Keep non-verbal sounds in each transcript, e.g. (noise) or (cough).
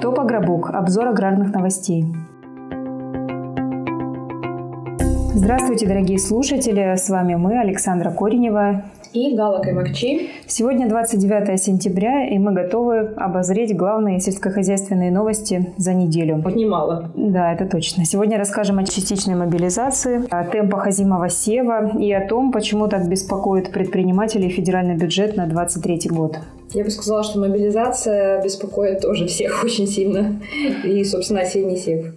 Топ Агробук. Обзор аграрных новостей. Здравствуйте, дорогие слушатели! С вами мы, Александра Коренева и Гала Каймакчи. Сегодня 29 сентября, и мы готовы обозреть главные сельскохозяйственные новости за неделю. Вот немало. Да, это точно. Сегодня расскажем о частичной мобилизации, о темпах озимого сева и о том, почему так беспокоит предпринимателей федеральный бюджет на 2023 год. Я бы сказала, что мобилизация беспокоит тоже всех очень сильно. И, собственно, осенний сев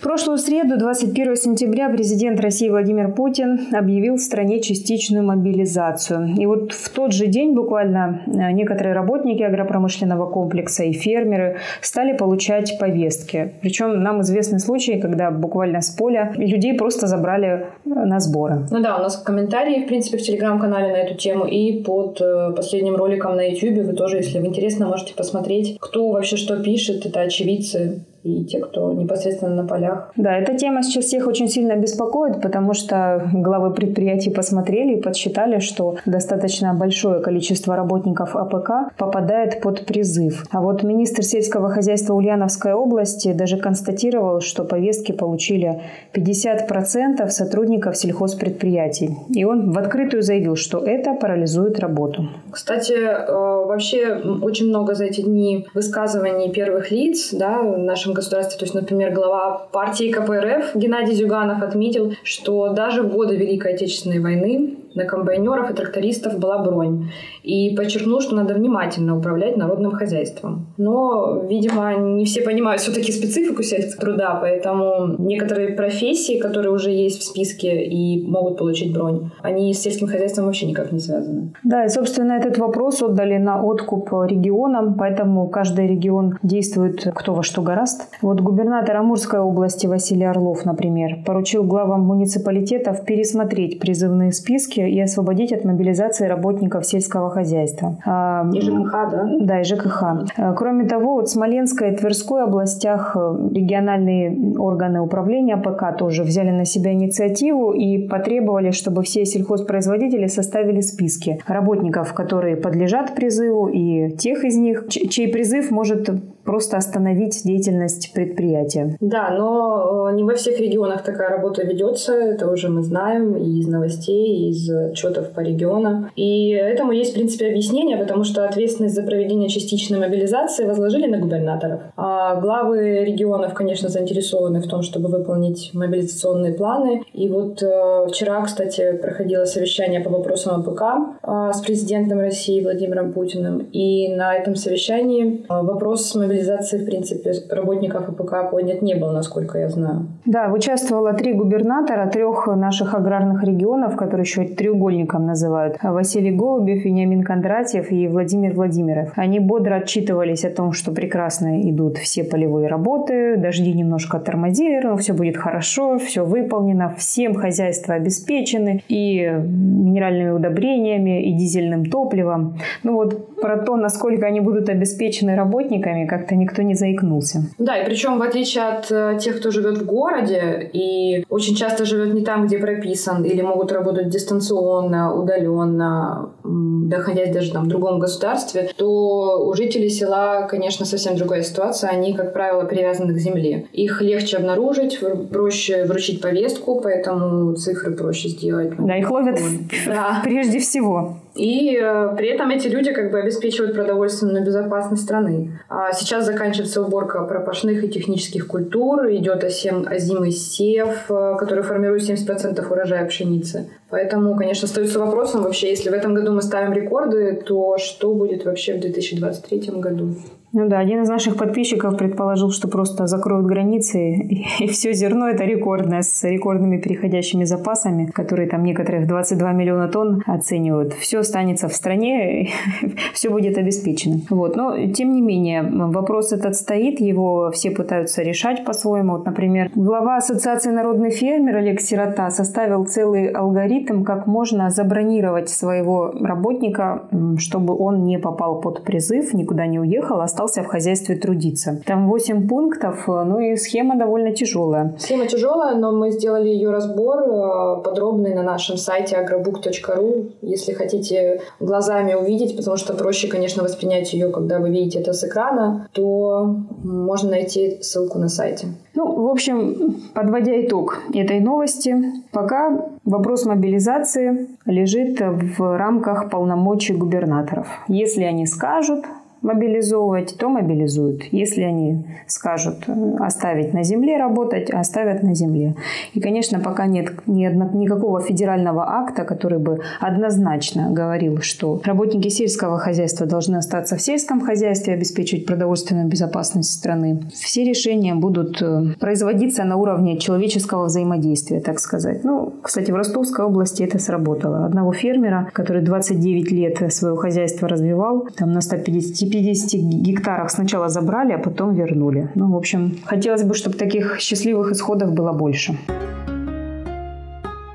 прошлую среду, 21 сентября, президент России Владимир Путин объявил в стране частичную мобилизацию. И вот в тот же день буквально э, некоторые работники агропромышленного комплекса и фермеры стали получать повестки. Причем нам известны случаи, когда буквально с поля людей просто забрали э, на сборы. Ну да, у нас комментарии, в принципе, в телеграм-канале на эту тему и под э, последним роликом на YouTube. Вы тоже, если вам интересно, можете посмотреть, кто вообще что пишет. Это очевидцы и те, кто непосредственно на полях. Да, эта тема сейчас всех очень сильно беспокоит, потому что главы предприятий посмотрели и подсчитали, что достаточно большое количество работников АПК попадает под призыв. А вот министр сельского хозяйства Ульяновской области даже констатировал, что повестки получили 50% сотрудников сельхозпредприятий. И он в открытую заявил, что это парализует работу. Кстати, э, вообще очень много за эти дни высказываний первых лиц да, в нашем государстве. То есть, например, глава партии КПРФ Геннадий Зюганов отметил, что даже в годы Великой Отечественной войны на комбайнеров и трактористов была бронь. И подчеркнул, что надо внимательно управлять народным хозяйством. Но, видимо, не все понимают все-таки специфику сельского труда, поэтому некоторые профессии, которые уже есть в списке и могут получить бронь, они с сельским хозяйством вообще никак не связаны. Да, и, собственно, этот вопрос отдали на откуп регионам, поэтому каждый регион действует кто во что гораст. Вот губернатор Амурской области Василий Орлов, например, поручил главам муниципалитетов пересмотреть призывные списки помощи и освободить от мобилизации работников сельского хозяйства. А, и ЖКХ, да? Да, и ЖКХ. А, кроме того, вот в Смоленской и Тверской областях э, региональные органы управления ПК тоже взяли на себя инициативу и потребовали, чтобы все сельхозпроизводители составили списки работников, которые подлежат призыву, и тех из них, чей призыв может просто остановить деятельность предприятия. Да, но э, не во всех регионах такая работа ведется, это уже мы знаем и из новостей, и из отчетов по регионам. И этому есть, в принципе, объяснение, потому что ответственность за проведение частичной мобилизации возложили на губернаторов. А главы регионов, конечно, заинтересованы в том, чтобы выполнить мобилизационные планы. И вот э, вчера, кстати, проходило совещание по вопросам АПК э, с президентом России Владимиром Путиным. И на этом совещании э, вопрос мобилизации, в принципе, работников АПК поднят не был, насколько я знаю. Да, участвовало три губернатора трех наших аграрных регионов, которые еще треугольником называют. Василий Голубев, Вениамин Кондратьев и Владимир Владимиров. Они бодро отчитывались о том, что прекрасно идут все полевые работы, дожди немножко тормозили, но все будет хорошо, все выполнено, всем хозяйства обеспечены и минеральными удобрениями, и дизельным топливом. Ну вот про то, насколько они будут обеспечены работниками, как-то никто не заикнулся. Да, и причем в отличие от э, тех, кто живет в городе и очень часто живет не там, где прописан, или могут работать дистанционно, удаленно, находясь даже там в другом государстве, то у жителей села, конечно, совсем другая ситуация. Они, как правило, привязаны к земле. Их легче обнаружить, проще вручить повестку, поэтому цифры проще сделать. Да, их ловят (laughs) да. прежде всего. И э, при этом эти люди как бы обеспечивают продовольственную безопасность страны. А сейчас заканчивается уборка пропашных и технических культур, идет осем, озимый сев, э, который формирует 70% урожая пшеницы. Поэтому, конечно, остается вопросом вообще, если в этом году мы ставим рекорды, то что будет вообще в 2023 году? Ну да, один из наших подписчиков предположил, что просто закроют границы, и, (laughs) и все зерно это рекордное, с рекордными переходящими запасами, которые там некоторые в 22 миллиона тонн оценивают. Все останется в стране, (laughs) все будет обеспечено. Вот. Но, тем не менее, вопрос этот стоит, его все пытаются решать по-своему. Вот, например, глава Ассоциации народный фермер Олег Сирота составил целый алгоритм, как можно забронировать своего работника, чтобы он не попал под призыв, никуда не уехал, остался остался в хозяйстве трудиться. Там 8 пунктов, ну и схема довольно тяжелая. Схема тяжелая, но мы сделали ее разбор э, подробный на нашем сайте agrobook.ru, если хотите глазами увидеть, потому что проще, конечно, воспринять ее, когда вы видите это с экрана, то можно найти ссылку на сайте. Ну, в общем, подводя итог этой новости, пока вопрос мобилизации лежит в рамках полномочий губернаторов. Если они скажут, мобилизовывать, то мобилизуют. Если они скажут э, оставить на земле работать, оставят на земле. И, конечно, пока нет ни одно, никакого федерального акта, который бы однозначно говорил, что работники сельского хозяйства должны остаться в сельском хозяйстве, обеспечивать продовольственную безопасность страны. Все решения будут э, производиться на уровне человеческого взаимодействия, так сказать. Ну, кстати, в Ростовской области это сработало. Одного фермера, который 29 лет свое хозяйство развивал, там на 150 50 гектарах сначала забрали, а потом вернули. Ну, в общем, хотелось бы, чтобы таких счастливых исходов было больше.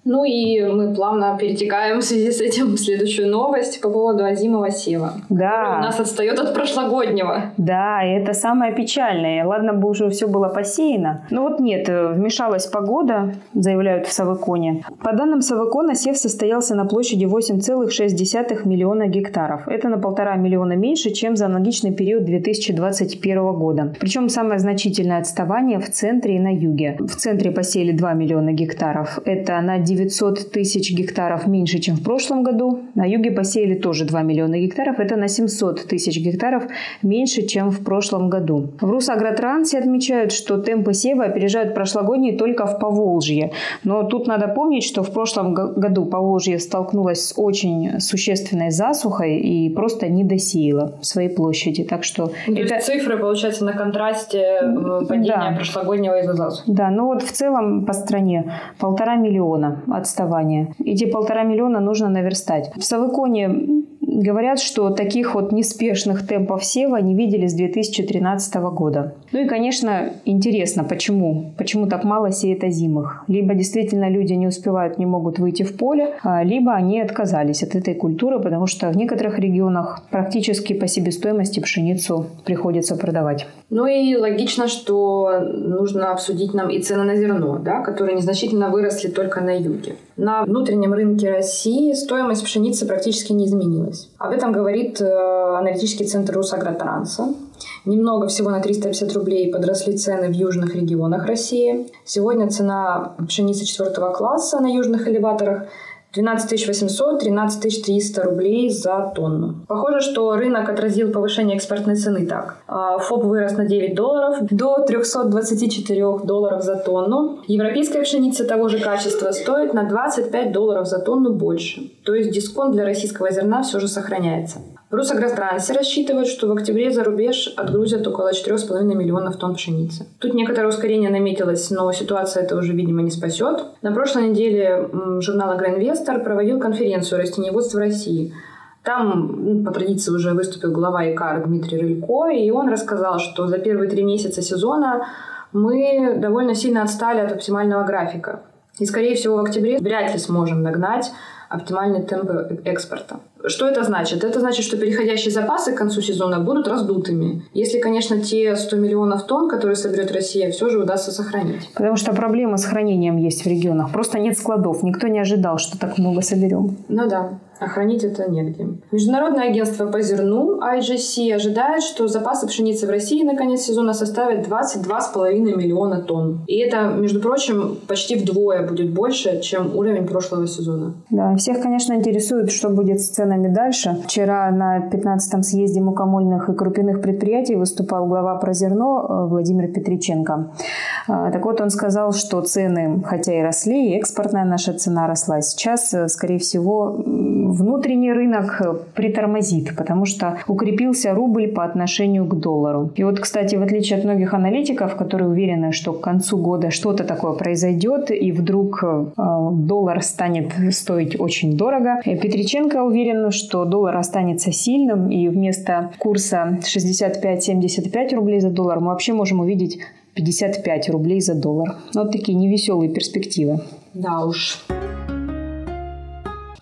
Ну и мы плавно перетекаем в связи с этим в следующую новость по поводу озимого сева. Да. У нас отстает от прошлогоднего. Да, и это самое печальное. Ладно бы уже все было посеяно. Но вот нет, вмешалась погода, заявляют в Савыконе. По данным Савыкона, сев состоялся на площади 8,6 миллиона гектаров. Это на полтора миллиона меньше, чем за аналогичный период 2021 года. Причем самое значительное отставание в центре и на юге. В центре посеяли 2 миллиона гектаров. Это на 9 900 тысяч гектаров меньше, чем в прошлом году. На юге посеяли тоже 2 миллиона гектаров. Это на 700 тысяч гектаров меньше, чем в прошлом году. В Русагротрансе отмечают, что темпы сева опережают прошлогодние только в Поволжье. Но тут надо помнить, что в прошлом году Поволжье столкнулось с очень существенной засухой и просто не досеяло своей площади. Так что ну, это... цифры, получается, на контрасте э, падения да. прошлогоднего из-за засухи. Да, ну вот в целом по стране полтора миллиона отставание. Эти полтора миллиона нужно наверстать. В Савыконе говорят, что таких вот неспешных темпов сева не видели с 2013 года. Ну и, конечно, интересно, почему? Почему так мало сеет озимых? Либо действительно люди не успевают, не могут выйти в поле, а, либо они отказались от этой культуры, потому что в некоторых регионах практически по себестоимости пшеницу приходится продавать. Ну и логично, что нужно обсудить нам и цены на зерно, да, которые незначительно выросли только на юге. На внутреннем рынке России стоимость пшеницы практически не изменилась. Об этом говорит э, аналитический центр Русагротранса. Немного, всего на 350 рублей подросли цены в южных регионах России. Сегодня цена пшеницы четвертого класса на южных элеваторах 12 800, 13 300 рублей за тонну. Похоже, что рынок отразил повышение экспортной цены так. А, ФОП вырос на 9 долларов до 324 долларов за тонну. Европейская пшеница того же качества стоит на 25 долларов за тонну больше. То есть дисконт для российского зерна все же сохраняется. Русагространсе рассчитывают, что в октябре за рубеж отгрузят около 4,5 миллионов тонн пшеницы. Тут некоторое ускорение наметилось, но ситуация это уже, видимо, не спасет. На прошлой неделе журнал «Агроинвестор» проводил конференцию растениеводства России. Там, по традиции, уже выступил глава ИКАР Дмитрий Рылько, и он рассказал, что за первые три месяца сезона мы довольно сильно отстали от оптимального графика. И, скорее всего, в октябре вряд ли сможем нагнать оптимальные темпы экспорта. Что это значит? Это значит, что переходящие запасы к концу сезона будут раздутыми. Если, конечно, те 100 миллионов тонн, которые соберет Россия, все же удастся сохранить. Потому что проблема с хранением есть в регионах. Просто нет складов. Никто не ожидал, что так много соберем. Ну да а это негде. Международное агентство по зерну IGC ожидает, что запасы пшеницы в России на конец сезона составят 22,5 миллиона тонн. И это, между прочим, почти вдвое будет больше, чем уровень прошлого сезона. Да, всех, конечно, интересует, что будет с ценами дальше. Вчера на 15-м съезде мукомольных и крупяных предприятий выступал глава про зерно э, Владимир Петриченко. А, так вот, он сказал, что цены, хотя и росли, и экспортная наша цена росла. Сейчас, э, скорее всего, внутренний рынок э, притормозит, потому что укрепился рубль по отношению к доллару. И вот, кстати, в отличие от многих аналитиков, которые уверены, что к концу года что-то такое произойдет, и вдруг э, доллар станет стоить очень дорого, э, Петриченко уверен, что доллар останется сильным, и вместо курса 65-75 рублей за доллар мы вообще можем увидеть 55 рублей за доллар. Вот такие невеселые перспективы. Да уж.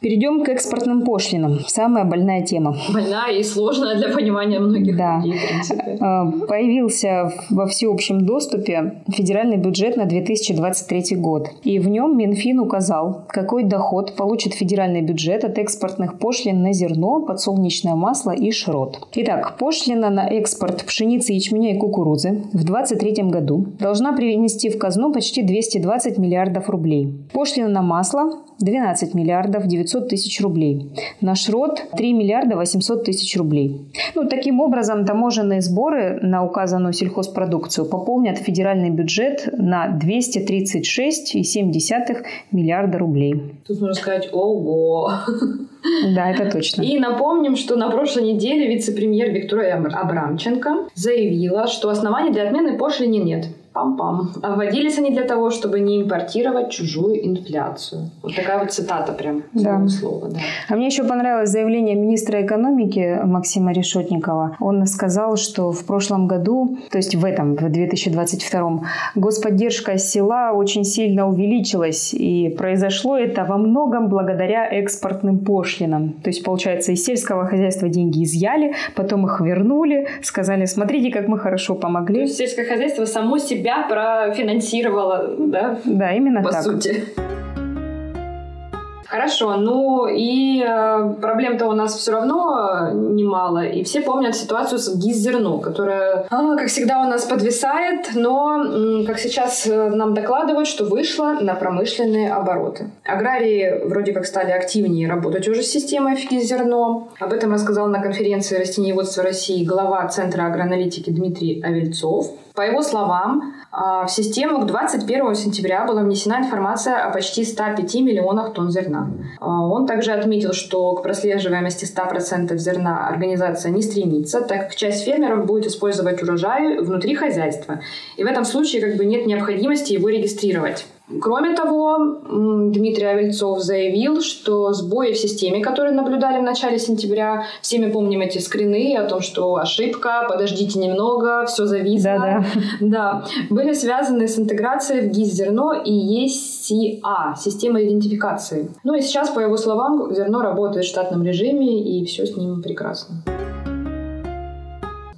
Перейдем к экспортным пошлинам. Самая больная тема. Больная и сложная для понимания многих да. людей, в принципе. А, появился во всеобщем доступе федеральный бюджет на 2023 год. И в нем Минфин указал, какой доход получит федеральный бюджет от экспортных пошлин на зерно, подсолнечное масло и шрот. Итак, пошлина на экспорт пшеницы, ячменя и кукурузы в 2023 году должна принести в казну почти 220 миллиардов рублей. Пошлина на масло 12 миллиардов 900 тысяч рублей. На шрот 3 миллиарда 800 тысяч рублей. Ну, таким образом, таможенные сборы на указанную сельхозпродукцию пополнят федеральный бюджет на 236,7 миллиарда рублей. Тут можно сказать «Ого!». (laughs) Да, это точно. И напомним, что на прошлой неделе вице-премьер Виктория Абрамченко заявила, что оснований для отмены пошлины нет. Пам-пам. А вводились они для того, чтобы не импортировать чужую инфляцию. Вот такая вот цитата прям да. слова. Да. А мне еще понравилось заявление министра экономики Максима Решетникова. Он сказал, что в прошлом году, то есть в этом, в 2022, господдержка села очень сильно увеличилась. И произошло это во многом благодаря экспортным пошлинам. То есть, получается, из сельского хозяйства деньги изъяли, потом их вернули, сказали, смотрите, как мы хорошо помогли. То есть сельское хозяйство само себе себя профинансировала, да? Да, именно По так. По сути. Хорошо, ну и э, проблем-то у нас все равно немало, и все помнят ситуацию с гиззерно, которая, а, как всегда, у нас подвисает, но, как сейчас э, нам докладывают, что вышла на промышленные обороты. Аграрии вроде как стали активнее работать уже с системой гиззерно. Об этом рассказал на конференции растениеводства России глава Центра агроаналитики Дмитрий Авельцов. По его словам, а, в систему к 21 сентября была внесена информация о почти 105 миллионах тонн зерна. А, он также отметил, что к прослеживаемости 100% зерна организация не стремится, так как часть фермеров будет использовать урожай внутри хозяйства. И в этом случае как бы нет необходимости его регистрировать. Кроме того, Дмитрий Авельцов заявил, что сбои в системе, которые наблюдали в начале сентября, все мы помним эти скрины о том, что ошибка, подождите немного, все зависло. Да, да. Да, были связаны с интеграцией в ГИС зерно и ECA, система идентификации. Ну и сейчас, по его словам, зерно работает в штатном режиме и все с ним прекрасно.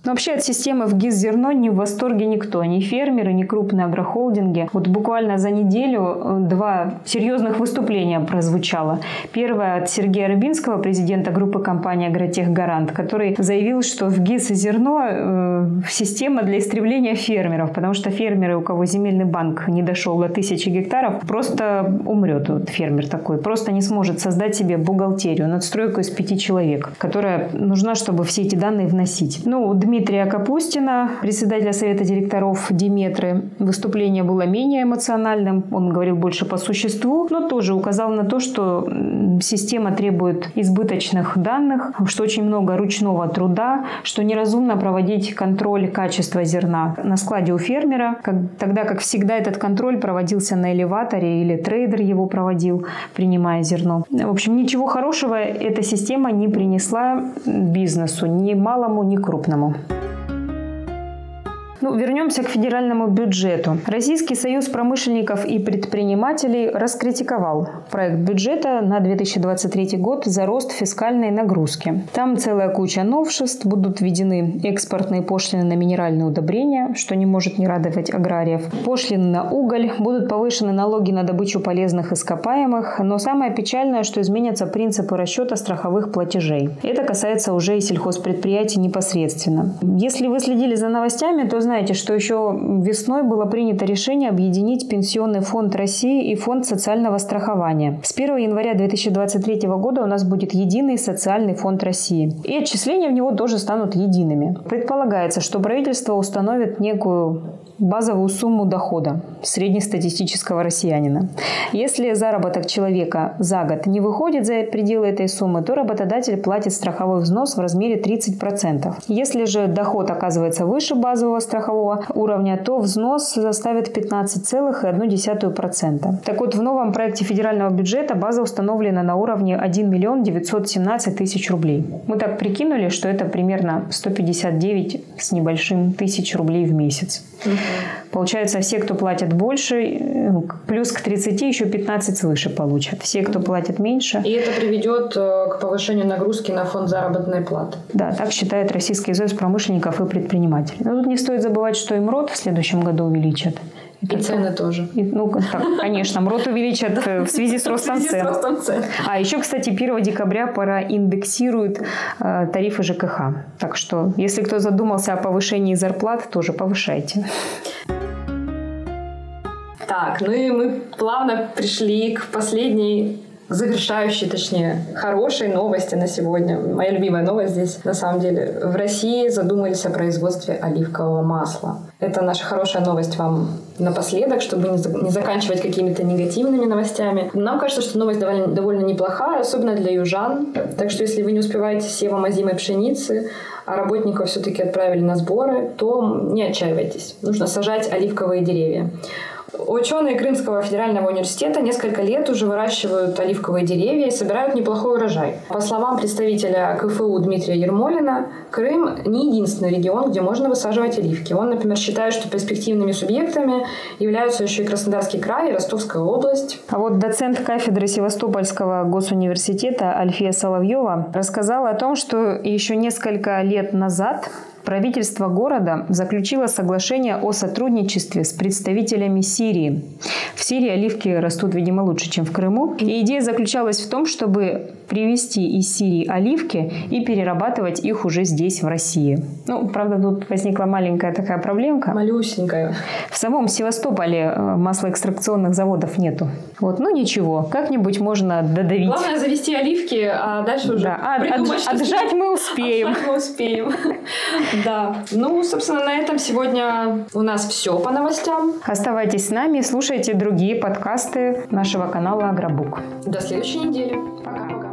Но вообще от системы в ГИС зерно не в восторге никто. Ни фермеры, ни крупные агрохолдинги. Вот буквально за неделю э, два серьезных выступления прозвучало. Первое от Сергея Рыбинского, президента группы компании «Агротех Гарант», который заявил, что в ГИС зерно э, система для истребления фермеров, потому что фермеры, у кого земельный банк не дошел до тысячи гектаров, просто умрет вот фермер такой, просто не сможет создать себе бухгалтерию, надстройку из пяти человек, которая нужна, чтобы все эти данные вносить. Ну, Дмитрий Дмитрия Капустина, председателя Совета директоров Диметры. Выступление было менее эмоциональным, он говорил больше по существу, но тоже указал на то, что система требует избыточных данных, что очень много ручного труда, что неразумно проводить контроль качества зерна на складе у фермера, как, тогда как всегда этот контроль проводился на элеваторе или трейдер его проводил, принимая зерно. В общем, ничего хорошего эта система не принесла бизнесу, ни малому, ни крупному. Amen. Ну, вернемся к федеральному бюджету. Российский союз промышленников и предпринимателей раскритиковал проект бюджета на 2023 год за рост фискальной нагрузки. Там целая куча новшеств, будут введены экспортные пошлины на минеральные удобрения, что не может не радовать аграриев. Пошлины на уголь, будут повышены налоги на добычу полезных ископаемых, но самое печальное, что изменятся принципы расчета страховых платежей. Это касается уже и сельхозпредприятий непосредственно. Если вы следили за новостями, то знаете, знаете, что еще весной было принято решение объединить Пенсионный фонд России и Фонд социального страхования. С 1 января 2023 года у нас будет единый социальный фонд России. И отчисления в него тоже станут едиными. Предполагается, что правительство установит некую базовую сумму дохода среднестатистического россиянина. Если заработок человека за год не выходит за пределы этой суммы, то работодатель платит страховой взнос в размере 30%. Если же доход оказывается выше базового страхового уровня, то взнос составит 15,1%. Так вот, в новом проекте федерального бюджета база установлена на уровне 1 миллион 917 тысяч рублей. Мы так прикинули, что это примерно 159 с небольшим тысяч рублей в месяц. Получается, все, кто платят больше, э, плюс к 30 еще 15 свыше получат. Все, кто платят меньше. И это приведет э, к повышению нагрузки на фонд заработной платы. Да, так считает Российский союз промышленников и предпринимателей. Но тут не стоит забывать, что и МРОД в следующем году увеличат. И цены тоже. И, ну, так, конечно, МРОТ увеличат э, в связи с (laughs) ростом цен. А еще, кстати, 1 декабря проиндексируют э, тарифы ЖКХ. Так что, если кто задумался о повышении зарплат, тоже повышайте. Так, ну и мы плавно пришли к последней завершающей, точнее, хорошей новости на сегодня. Моя любимая новость здесь, на самом деле. В России задумались о производстве оливкового масла. Это наша хорошая новость вам напоследок, чтобы не заканчивать какими-то негативными новостями. Нам кажется, что новость довольно, довольно неплохая, особенно для южан. Так что если вы не успеваете севом озимой пшеницы, а работников все-таки отправили на сборы, то не отчаивайтесь. Нужно сажать оливковые деревья. Ученые Крымского федерального университета несколько лет уже выращивают оливковые деревья и собирают неплохой урожай. По словам представителя КФУ Дмитрия Ермолина, Крым не единственный регион, где можно высаживать оливки. Он, например, считает, что перспективными субъектами являются еще и Краснодарский край и Ростовская область. А вот доцент кафедры Севастопольского госуниверситета Альфия Соловьева рассказала о том, что еще несколько лет назад правительство города заключило соглашение о сотрудничестве с представителями Сирии. В Сирии оливки растут, видимо, лучше, чем в Крыму. И идея заключалась в том, чтобы привезти из Сирии оливки и перерабатывать их уже здесь, в России. Ну, правда, тут возникла маленькая такая проблемка. Малюсенькая. В самом Севастополе э, маслоэкстракционных заводов нету. Вот, ну ничего, как-нибудь можно додавить. Главное завести оливки, а дальше уже да. а, придумать, от, отжать мы успеем. Отжать мы успеем. (laughs) Да. Ну, собственно, на этом сегодня у нас все по новостям. Оставайтесь с нами и слушайте другие подкасты нашего канала Агробук. До следующей недели. Пока.